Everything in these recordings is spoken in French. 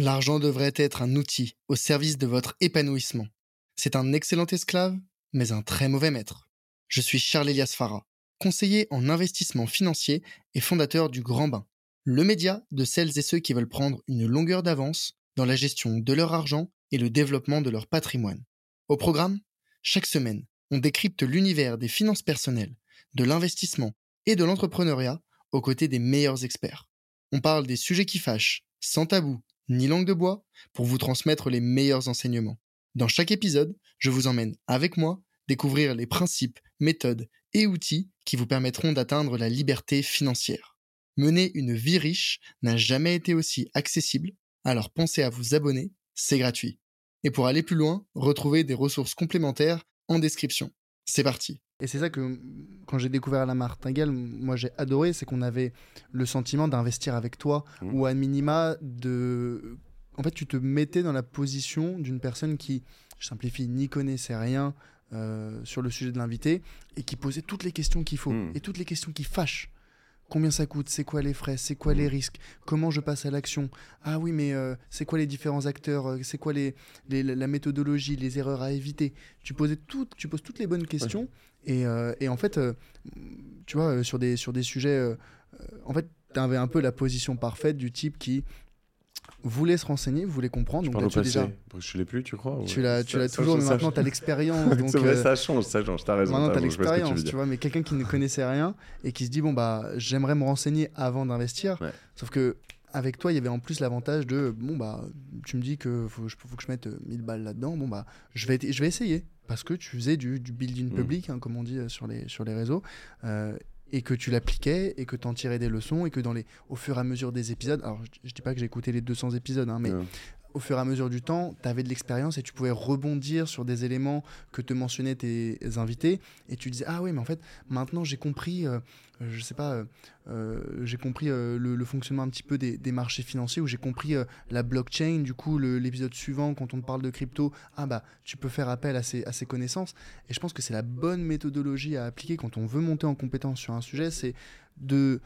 L'argent devrait être un outil au service de votre épanouissement. C'est un excellent esclave, mais un très mauvais maître. Je suis Charles Elias Farah, conseiller en investissement financier et fondateur du Grand Bain, le média de celles et ceux qui veulent prendre une longueur d'avance dans la gestion de leur argent et le développement de leur patrimoine. Au programme, chaque semaine, on décrypte l'univers des finances personnelles, de l'investissement et de l'entrepreneuriat aux côtés des meilleurs experts. On parle des sujets qui fâchent, sans tabou ni langue de bois, pour vous transmettre les meilleurs enseignements. Dans chaque épisode, je vous emmène avec moi découvrir les principes, méthodes et outils qui vous permettront d'atteindre la liberté financière. Mener une vie riche n'a jamais été aussi accessible, alors pensez à vous abonner, c'est gratuit. Et pour aller plus loin, retrouvez des ressources complémentaires en description. C'est parti. Et c'est ça que, quand j'ai découvert la martingale, moi j'ai adoré, c'est qu'on avait le sentiment d'investir avec toi, mmh. ou à minima de. En fait, tu te mettais dans la position d'une personne qui, je simplifie, n'y connaissait rien euh, sur le sujet de l'invité, et qui posait toutes les questions qu'il faut, mmh. et toutes les questions qui fâchent combien ça coûte, c'est quoi les frais, c'est quoi les risques, comment je passe à l'action? Ah oui, mais euh, c'est quoi les différents acteurs, euh, c'est quoi les, la méthodologie, les erreurs à éviter? Tu, posais tout, tu poses toutes les bonnes questions et, euh, et, en fait, tu vois, sur des, sur des sujets, en fait, tu avais un peu la position parfaite du type qui voulait se renseigner, voulait comprendre. donc là, déjà... Je l'ai plus, tu crois Tu l'as, tu l'as toujours, mais maintenant tu as l'expérience. c'est vrai, ça change, ça change, as raison. Maintenant tu as l'expérience, tu vois, mais quelqu'un qui ne connaissait rien et qui se dit, bon, bah, j'aimerais me renseigner avant d'investir. Sauf que avec toi, il y avait en plus l'avantage de, bon, bah, tu me dis que faut, faut que je mette 1000 balles là-dedans, bon, bah, je vais, je vais essayer. Parce que tu faisais du, du building mm. public, hein, comme on dit sur les, sur les réseaux. Euh, et que tu l'appliquais et que tu en tirais des leçons et que dans les au fur et à mesure des épisodes alors je, dis pas que j'ai écouté les 200 épisodes hein, mais au fur et à mesure du temps, tu avais de l'expérience et tu pouvais rebondir sur des éléments que te mentionnaient tes invités. Et tu disais, ah oui, mais en fait, maintenant j'ai compris, euh, je sais pas, euh, euh, j'ai compris le, fonctionnement un petit peu des, marchés financiers, ou j'ai compris la blockchain. Du coup, l'épisode suivant, quand on te parle de crypto, ah bah, tu peux faire appel à à ces connaissances. Et je pense que c'est la bonne méthodologie à appliquer quand on veut monter en compétence sur un sujet, c'est de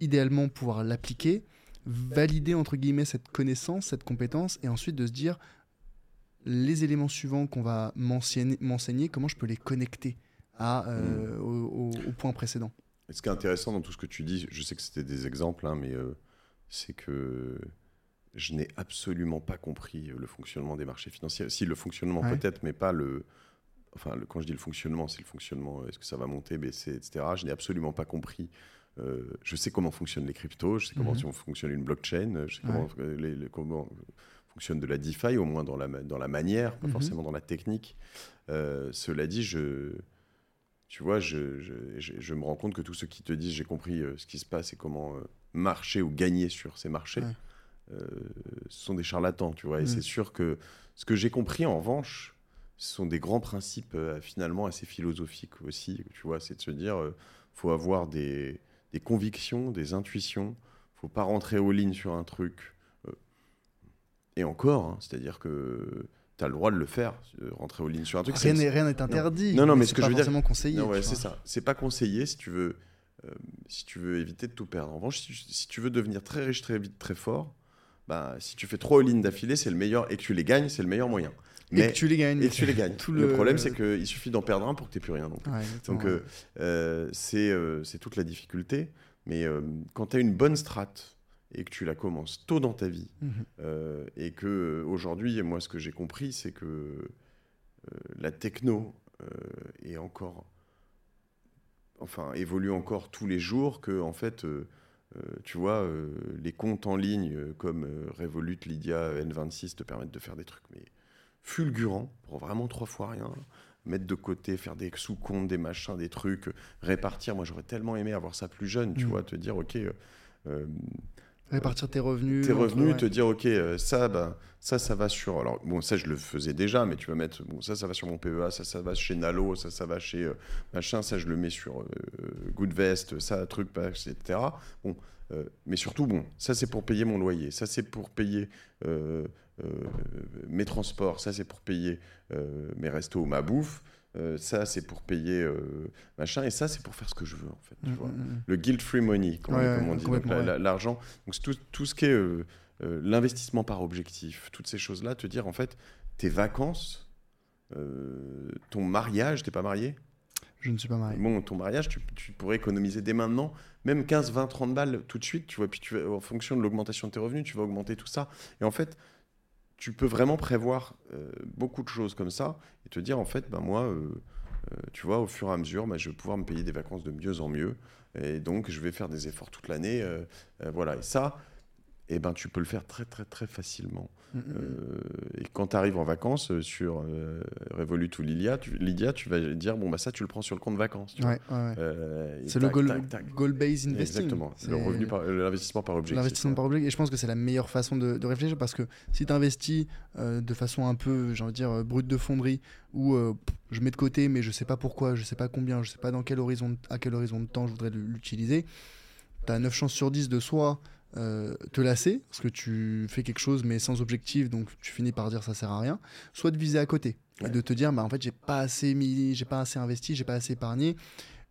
idéalement pouvoir l'appliquer valider entre guillemets cette connaissance, cette compétence, et ensuite de se dire les éléments suivants qu'on va m'enseigner, comment je peux les connecter à, euh, mm. au, point précédent. ce qui est intéressant dans tout ce que tu dis, je sais que c'était des exemples, hein, mais euh, c'est que je n'ai absolument pas compris le fonctionnement des marchés financiers. Si, le fonctionnement peut-être, mais pas le... Enfin, quand je dis le fonctionnement, c'est le fonctionnement, est-ce que ça va monter, baisser, etc. Je n'ai absolument pas compris euh, je sais comment fonctionnent les cryptos, je sais comment mhm. fonctionne une blockchain, je sais comment, les, comment, fonctionne de la DeFi, au moins dans la, dans la manière, pas mhm. forcément dans la technique. Euh, cela dit, je, tu vois, je, je, je, me rends compte que tous ceux qui te disent j'ai compris euh, ce qui se passe et comment marcher ou gagner sur ces marchés, ce sont des charlatans, tu vois. Et mhm. c'est sûr que ce que j'ai compris, en revanche, ce sont des grands principes finalement assez philosophiques aussi, tu vois, c'est de se dire, faut avoir des des convictions, des intuitions. faut pas rentrer aux lignes sur un truc. Euh, et encore, hein, c'est-à-dire que tu as le droit de le faire, rentrer aux lignes sur un truc. Rien n'est interdit. Non, non, mais, ce que je veux dire. C'est conseillé. Ouais, c'est ça. C'est pas conseillé si tu veux. Euh, si tu veux éviter de tout perdre. En revanche, si, tu veux devenir très riche très vite, très fort, bah, si tu fais trois lignes d'affilée, c'est le meilleur, et que tu les gagnes, c'est le meilleur moyen. Mais, et que tu les gagnes. Et tu les gagnes. Tout le... problème, c'est qu'il suffit d'en perdre un pour que tu n'aies plus rien. Donc, donc euh, c'est toute la difficulté. Mais euh, quand tu as une bonne strate et que tu la commences tôt dans ta vie, euh, et que euh, aujourd'hui, moi, ce que j'ai compris, c'est que la techno est encore, enfin, évolue encore tous les jours, que en fait, tu vois, les comptes en ligne comme Revolut, Lydia, N26 te permettent de faire des trucs, mais fulgurants pour vraiment trois fois rien mettre de côté, faire des sous-comptes, des machins, des trucs, répartir. Moi, j'aurais tellement aimé avoir ça plus jeune, tu mm. vois, te dire, ok. Euh, euh, répartir tes revenus. Tes revenus, te dire, ok, euh, ça, bah, ça, ça va sur. Alors, bon, ça, je le faisais déjà, mais tu vas mettre, bon, ça, ça va sur mon PEA, ça, ça va chez Nalo, ça, ça va chez machin, ça, je le mets sur Goodvest, ça, truc, etc. Bon, mais surtout, bon, ça, c'est pour payer mon loyer, ça, c'est pour payer euh, mes transports, ça c'est pour payer euh, mes restos, ma bouffe. Euh, ça c'est pour payer machin et ça c'est pour faire ce que je veux en fait mm, mm, mm. le guilt free money comme, on dit l'argent donc tout, tout, ce qui est l'investissement par objectif, toutes ces choses-là, te dire en fait, tes vacances, ton mariage, t'es pas marié? Je ne suis pas marié. Bon, ton mariage, tu, pourrais économiser dès maintenant, même 15, 20, 30 balles tout de suite, tu vois. Puis tu en fonction de l'augmentation de tes revenus, tu vas augmenter tout ça. Et en fait, tu peux vraiment prévoir euh, beaucoup de choses comme ça et te dire, en fait, ben moi, euh, euh, tu vois, au fur et à mesure, ben, je vais pouvoir me payer des vacances de mieux en mieux. Et donc, je vais faire des efforts toute l'année. voilà. Et ça, eh ben, tu peux le faire très, très, très facilement. Mm, mm, mm. Euh, et quand tu arrives en vacances euh, sur euh, Revolut ou Lydia tu, Lydia, tu vas dire bon, bah, ça, tu le prends sur le compte vacances. c'est le goal-based investing. Exactement, le revenu l'investissement par objectif. L'investissement par objectif. Et je pense que c'est la meilleure façon de, réfléchir parce que si tu investis de façon un peu, j'ai envie de dire, brute de fonderie, où je mets de côté, mais je sais pas pourquoi, je sais pas combien, je sais pas dans quel horizon, à quel horizon de temps je voudrais l'utiliser, tu as 9 chances sur 10 de soit euh, te lasser, parce que tu fais quelque chose mais sans objectif, donc tu finis par dire ça sert à rien, soit de viser à côté et de te dire bah en fait j'ai pas assez mis, j'ai pas assez investi, j'ai pas assez épargné,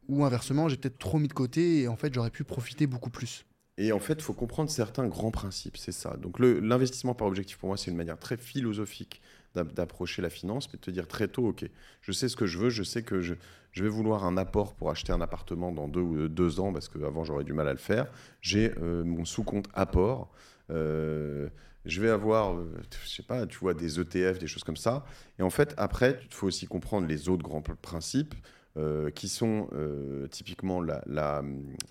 ou inversement j'ai peut-être trop mis de côté et en fait j'aurais pu profiter beaucoup plus. Et en fait, il faut comprendre certains grands principes, c'est ça. Donc l'investissement par objectif, pour moi, c'est une manière très philosophique d'approcher la finance, mais de te dire très tôt, OK, je sais ce que je veux, je sais que je, je vais vouloir un apport pour acheter un appartement dans deux, euh, deux ans, parce qu'avant j'aurais du mal à le faire. J'ai euh, mon sous-compte apport. Euh, je vais avoir, je sais pas, tu vois, des ETF, des choses comme ça. Et en fait, après, il faut aussi comprendre les autres grands principes. Qui sont typiquement la,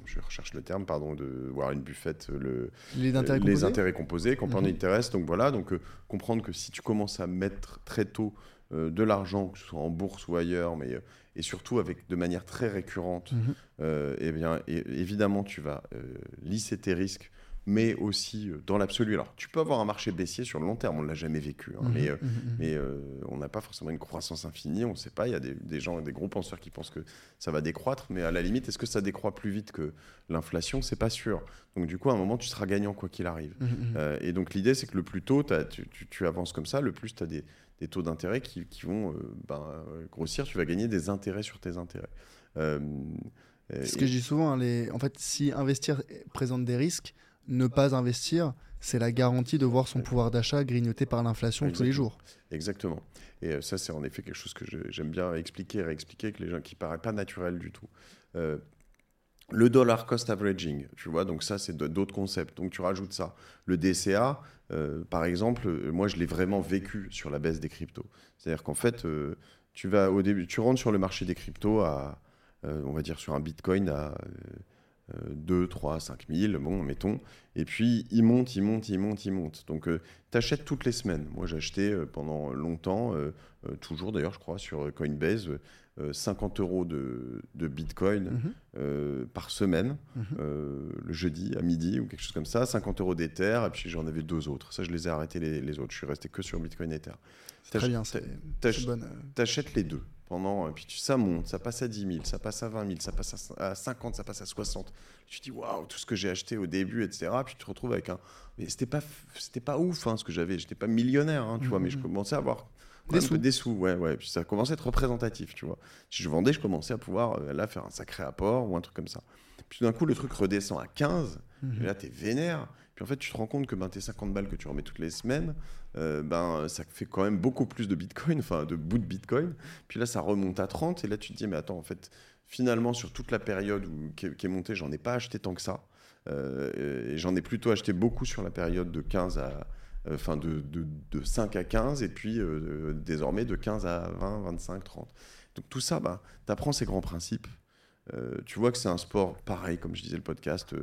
je recherche le terme, pardon, de voir une buffette, le, les intérêts composés, intérêts composés compound mm interest. Donc voilà, donc comprendre que si tu commences à mettre très tôt de l'argent, que ce soit en bourse ou ailleurs, mais et surtout avec de manière très récurrente, euh, eh bien, évidemment, tu vas euh, lisser tes risques, mais aussi euh, dans l'absolu. Alors, tu peux avoir un marché baissier sur le long terme, on ne l'a jamais vécu, hein, mhm. mais, mhm. mais on n'a pas forcément une croissance infinie, on ne sait pas. Il y a des, des, gens, des gros penseurs qui pensent que ça va décroître, mais à la limite, est-ce que ça décroît plus vite que l'inflation? C'est pas sûr. Donc, du coup, à un moment, tu seras gagnant quoi qu'il arrive. et donc, l'idée, c'est que le plus tôt tu, tu, tu, avances comme ça, le plus tu as des des taux d'intérêt qui, qui, vont euh, ben, grossir, tu vas gagner des intérêts sur tes intérêts. Euh, ce que je dis souvent, hein, les... en fait, si investir présente des risques, ne pas investir, c'est la garantie de voir son pouvoir d'achat grignoté par l'inflation tous les jours. Exactement. Et euh, ça, c'est en effet quelque chose que j'aime bien expliquer et réexpliquer, que les gens qui paraît pas naturel du tout. le dollar cost averaging, tu vois, donc ça, c'est d'autres concepts. Donc tu rajoutes ça. Le DCA, euh, par exemple, euh, moi, je l'ai vraiment vécu sur la baisse des cryptos. C'est-à-dire qu'en fait, euh, tu vas au début, tu rentres sur le marché des cryptos à, on va dire, sur un Bitcoin à 2, 3, 5 000, bon, mettons. Et puis, il monte, il monte, il monte, il monte. Donc, tu achètes toutes les semaines. Moi, j'ai acheté pendant longtemps, toujours d'ailleurs, je crois, sur Coinbase, 50 euros de, Bitcoin mhm. par semaine, mhm. le jeudi à midi ou quelque chose comme ça, 50 euros d'Ether, et puis j'en avais deux autres. Ça, je les ai arrêtés les, autres. Je suis resté que sur Bitcoin et Ether. Très bien, c'est bonne. T'achètes les deux pendant, et puis ça monte, ça passe à 10 000, ça passe à 20 000, ça passe à 50, ça passe à 60. Tu te dis, waouh, tout ce que j'ai acheté au début, etc. Puis tu te retrouves avec un. Mais c'était pas, c'était pas ouf hein, ce que j'avais. J'étais pas millionnaire, hein, tu vois, mais je mhm. commençais à avoir des sous. des sous, ouais, ouais. Puis ça commençait à être représentatif, tu vois. Si je vendais, je commençais à pouvoir euh, là faire un sacré apport ou un truc comme ça. Puis d'un coup, le truc redescend à 15, mhm. et là, t'es vénère. En fait, tu te rends compte que ben, tes 50 balles que tu remets toutes les semaines, euh, ben, ça fait quand même beaucoup plus de bitcoin, enfin de bout de bitcoin. Puis là, ça remonte à 30, et là, tu te dis, mais attends, en fait, finalement, sur toute la période qui, est, montée, j'en ai pas acheté tant que ça. Euh, et j'en ai plutôt acheté beaucoup sur la période de 15 à, euh, enfin de, de, de, 5 à 15 et puis désormais de 15 à 20, 25, 30. Donc tout ça, bah, tu apprends ces grands principes. Tu vois que c'est un sport pareil, comme je disais le podcast,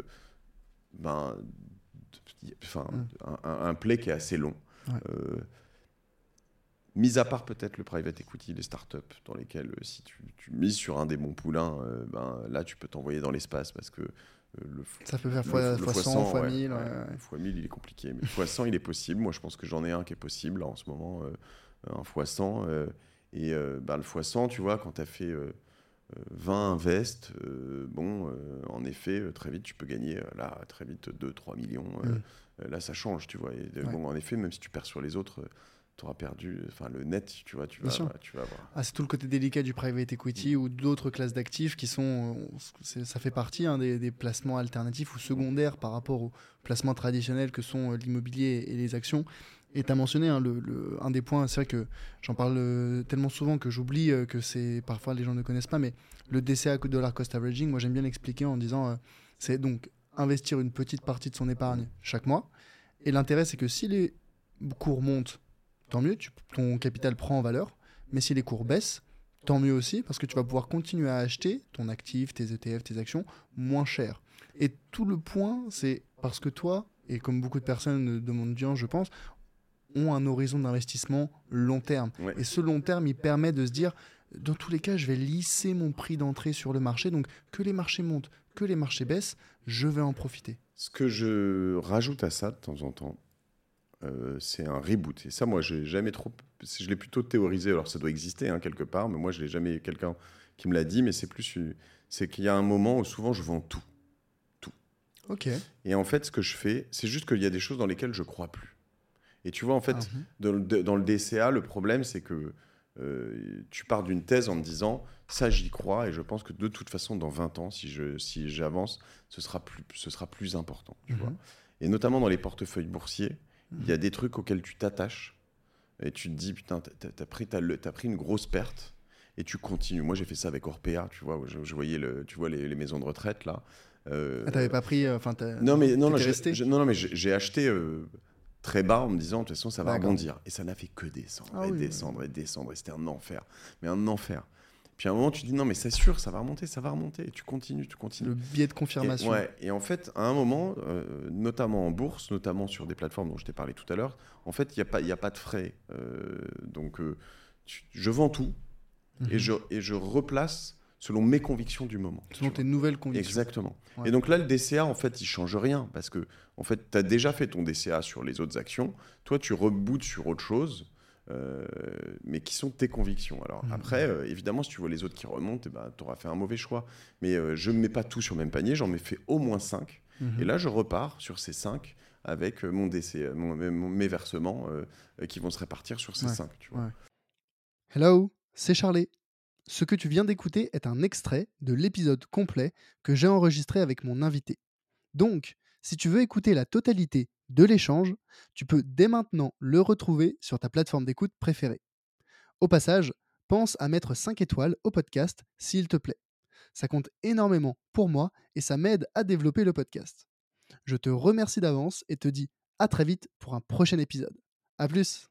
ben, enfin, mm. un, play qui est assez long. mis à part peut-être le private equity, les startups, dans lesquelles si tu, tu mises sur un des bons poulains, ben, là tu peux t'envoyer dans l'espace parce que le, ça peut faire fois, 100, fois 1000. Fois 1000, il est compliqué. Mais fois 100, il est possible. Moi, je pense que j'en ai un qui est possible en ce moment, euh, un fois 100. Euh, et euh, bah, le fois 100, tu vois, quand tu as fait 20 invests, bon, en effet, très vite, tu peux gagner, là, très vite, 2-3 millions. Mm. là, ça change, tu vois. Et, bon, en effet, même si tu perds sur les autres, tu auras perdu enfin le net, tu vois, tu vas, tu vas voir. Ah, c'est tout le côté délicat du private equity ou d'autres classes d'actifs qui sont, euh, ça fait partie hein, des, placements alternatifs ou secondaires par rapport aux placements traditionnels que sont euh, l'immobilier et les actions. Et tu as mentionné hein, le, un des points, c'est vrai que j'en parle euh, tellement souvent que j'oublie que c'est parfois les gens ne connaissent pas, mais le DCA dollar cost averaging, moi j'aime bien l'expliquer en disant c'est donc investir une petite partie de son épargne chaque mois. Et l'intérêt, c'est que si les cours montent, tant mieux, ton capital prend en valeur. Mais si les cours baissent, tant mieux aussi, parce que tu vas pouvoir continuer à acheter ton actif, tes ETF, tes actions moins cher. Et tout le point, c'est parce que toi, et comme beaucoup de personnes de mon audience, je pense, ont un horizon d'investissement long terme. Et ce long terme, il permet de se dire, dans tous les cas, je vais lisser mon prix d'entrée sur le marché. Donc, que les marchés montent, que les marchés baissent, je vais en profiter. Ce que je rajoute à ça de temps en temps, euh, c'est un reboot. Et ça, moi, j'ai jamais trop. Je l'ai plutôt théorisé. Alors, ça doit exister hein, quelque part, mais moi, je l'ai jamais quelqu'un qui me l'a dit. Mais c'est plus, c'est qu'il y a un moment où souvent je vends tout, tout. Ok. Et en fait, ce que je fais, c'est juste qu'il y a des choses dans lesquelles je crois plus. Et tu vois, en fait, ah, dans, le, DCA, le problème, c'est que euh, tu pars d'une thèse en te disant ça j'y crois et je pense que de toute façon dans 20 ans si je si j'avance ce sera plus ce sera plus important tu vois et notamment dans les portefeuilles boursiers il y a des trucs auxquels tu t'attaches et tu te dis, putain, t'as as pris, as, pris une grosse perte et tu continues. Moi, j'ai fait ça avec Orpea, tu vois, je, voyais le, tu vois les, maisons de retraite là. Euh, ah, t'avais pas pris, euh, enfin, non mais non, non, non, non, mais j'ai acheté euh, très bas en me disant de toute façon ça va rebondir et ça n'a fait que descendre ah et descendre et descendre et c'était un enfer, mais un enfer. Puis à un moment, tu dis non, mais c'est sûr, ça va remonter, ça va remonter. Et tu continues, tu continues. Le biais de confirmation. Et, ouais, et en fait, à un moment, euh, notamment en bourse, notamment sur des plateformes dont je t'ai parlé tout à l'heure, en fait, il n'y a, pas, a pas de frais. Euh, donc, euh, je vends tout et, mhm. je, et je replace selon mes convictions du moment. Selon tes nouvelles convictions. Exactement. Et donc là, le DCA, en fait, il change rien parce que, en fait, tu as déjà fait ton DCA sur les autres actions. Toi, tu rebootes sur autre chose. Euh, mais qui sont tes convictions. Alors mmh. après, euh, évidemment, si tu vois les autres qui remontent, eh ben, tu auras fait un mauvais choix. Mais euh, je ne mets pas tout sur le même panier, j'en ai fait au moins 5. Mmh. Et là, je repars sur ces 5 avec mon décès, mes versements qui vont se répartir sur ces 5. Hello, c'est Charlie. Ce que tu viens d'écouter est un extrait de l'épisode complet que j'ai enregistré avec mon invité. Donc, si tu veux écouter la totalité de l'échange, tu peux dès maintenant le retrouver sur ta plateforme d'écoute préférée. Au passage, pense à mettre 5 étoiles au podcast s'il te plaît. Ça compte énormément pour moi et ça m'aide à développer le podcast. Je te remercie d'avance et te dis à très vite pour un prochain épisode. A plus